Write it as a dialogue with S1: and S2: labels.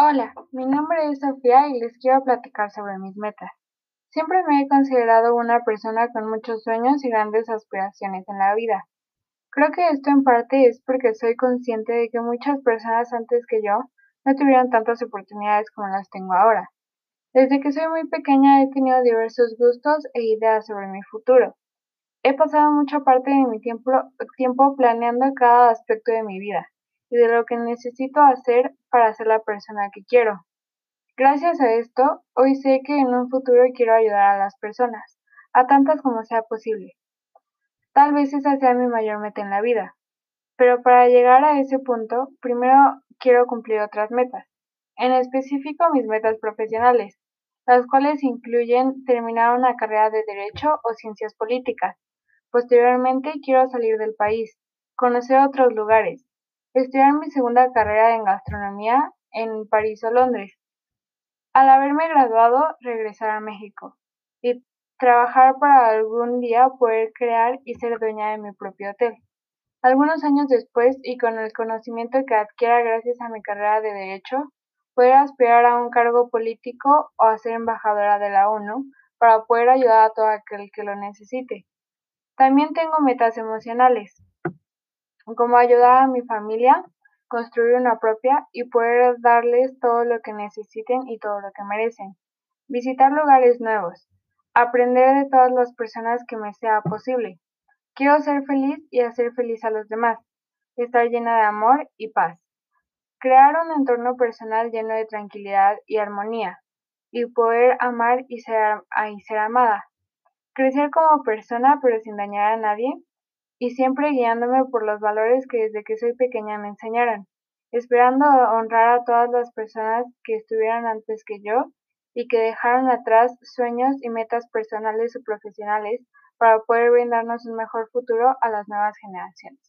S1: Hola, mi nombre es Sofía y les quiero platicar sobre mis metas. Siempre me he considerado una persona con muchos sueños y grandes aspiraciones en la vida. Creo que esto en parte es porque soy consciente de que muchas personas antes que yo no tuvieron tantas oportunidades como las tengo ahora. Desde que soy muy pequeña he tenido diversos gustos e ideas sobre mi futuro. He pasado mucha parte de mi tiempo, tiempo planeando cada aspecto de mi vida y de lo que necesito hacer para ser la persona que quiero. Gracias a esto, hoy sé que en un futuro quiero ayudar a las personas, a tantas como sea posible. Tal vez esa sea mi mayor meta en la vida, pero para llegar a ese punto, primero quiero cumplir otras metas, en específico mis metas profesionales, las cuales incluyen terminar una carrera de Derecho o Ciencias Políticas. Posteriormente quiero salir del país, conocer otros lugares, estudiar mi segunda carrera en gastronomía en París o Londres. Al haberme graduado, regresar a México y trabajar para algún día poder crear y ser dueña de mi propio hotel. Algunos años después y con el conocimiento que adquiera gracias a mi carrera de Derecho, poder aspirar a un cargo político o a ser embajadora de la ONU para poder ayudar a todo aquel que lo necesite. También tengo metas emocionales, como ayudar a mi familia, construir una propia y poder darles todo lo que necesiten y todo lo que merecen. Visitar lugares nuevos, aprender de todas las personas que me sea posible. Quiero ser feliz y hacer feliz a los demás, estar llena de amor y paz. Crear un entorno personal lleno de tranquilidad y armonía, y poder amar y ser, amada. Crecer como persona pero sin dañar a nadie y siempre guiándome por los valores que desde que soy pequeña me enseñaron, esperando honrar a todas las personas que estuvieron antes que yo y que dejaron atrás sueños y metas personales o profesionales para poder brindarnos un mejor futuro a las nuevas generaciones.